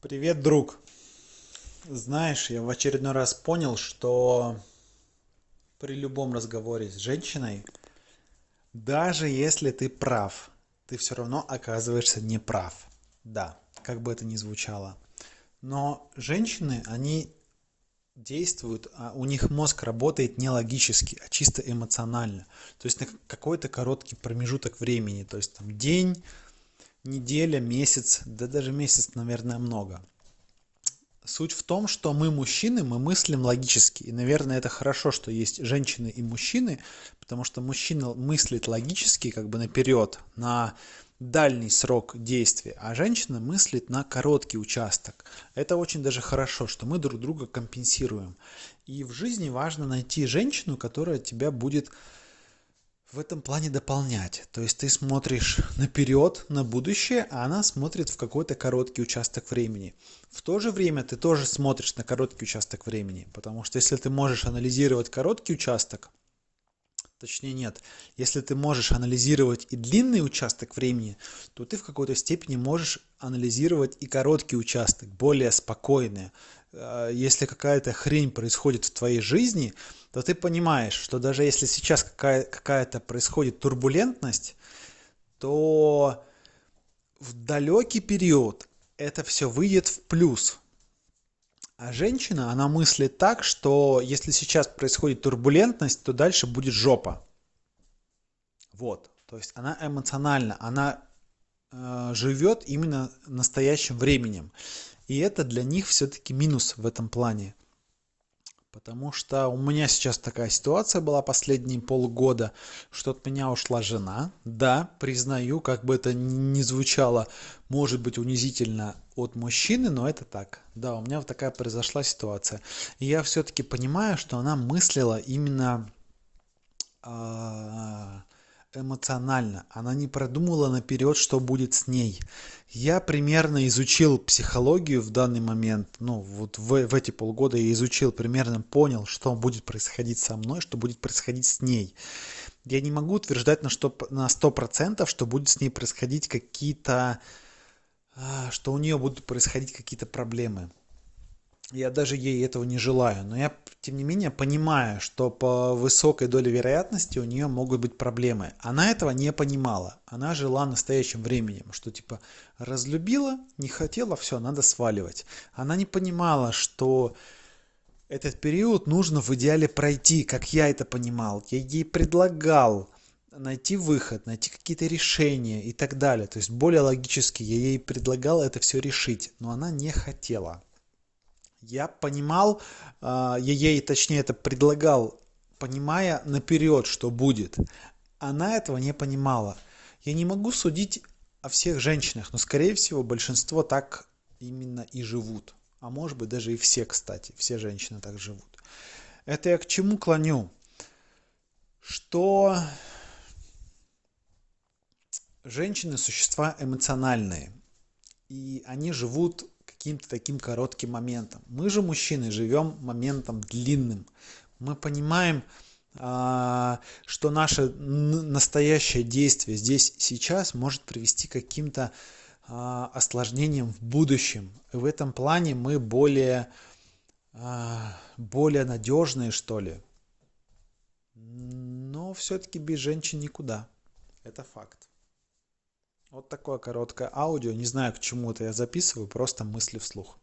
Привет, друг. Знаешь, я в очередной раз понял, что при любом разговоре с женщиной, даже если ты прав, ты все равно оказываешься неправ. Да, как бы это ни звучало. Но женщины, они действуют, а у них мозг работает не логически, а чисто эмоционально. То есть на какой-то короткий промежуток времени, то есть там день, неделя, месяц, да даже месяц, наверное, много. Суть в том, что мы мужчины, мы мыслим логически. И, наверное, это хорошо, что есть женщины и мужчины, потому что мужчина мыслит логически, как бы наперед, на дальний срок действия, а женщина мыслит на короткий участок. Это очень даже хорошо, что мы друг друга компенсируем. И в жизни важно найти женщину, которая тебя будет в этом плане дополнять. То есть ты смотришь наперед, на будущее, а она смотрит в какой-то короткий участок времени. В то же время ты тоже смотришь на короткий участок времени, потому что если ты можешь анализировать короткий участок, точнее нет, если ты можешь анализировать и длинный участок времени, то ты в какой-то степени можешь анализировать и короткий участок, более спокойный. Э, если какая-то хрень происходит в твоей жизни, то ты понимаешь, что даже если сейчас какая- какая-то происходит турбулентность, то в далекий период это все выйдет в плюс. А женщина, она мыслит так, что если сейчас происходит турбулентность, то дальше будет жопа. Вот. То есть она эмоциональна, она э, живет именно настоящим временем. И это для них все-таки минус в этом плане. Потому что у меня сейчас такая ситуация была последние полгода, что от меня ушла жена. Да, признаю, как бы это ни звучало, может быть унизительно от мужчины, но это так. Да, у меня вот такая произошла ситуация. И я все-таки понимаю, что она мыслила именно а, эмоционально. Она не продумала наперед, что будет с ней. Я примерно изучил психологию в данный момент. Ну, вот в, в эти полгода я изучил, примерно понял, что будет происходить со мной, что будет происходить с ней. Я не могу утверждать на, что, на 100%, что будет с ней происходить какие-то... А, что у нее будут происходить какие-то проблемы я даже ей этого не желаю, но я, тем не менее, понимаю, что по высокой доле вероятности у нее могут быть проблемы. Она этого не понимала. Она жила настоящим временем, что типа разлюбила, не хотела, все, надо сваливать. Она не понимала, что этот период нужно в идеале пройти, как я это понимал. Я ей предлагал найти выход, найти какие-то решения и так далее. То есть более логически я ей предлагал это все решить, но она не хотела я понимал, а, я ей точнее это предлагал, понимая наперед, что будет. Она этого не понимала. Я не могу судить о всех женщинах, но, скорее всего, большинство так именно и живут. А может быть, даже и все, кстати, все женщины так живут. Это я к чему клоню? Что женщины – существа эмоциональные. И они живут каким-то таким коротким моментом. Мы же, мужчины, живем моментом длинным. Мы понимаем, а, что наше настоящее действие здесь сейчас может привести к каким-то а, осложнениям в будущем. И в этом плане мы более, а, более надежные, что ли. Но все-таки без женщин никуда. Это факт. Вот такое короткое аудио. Не знаю, к чему это я записываю, просто мысли вслух.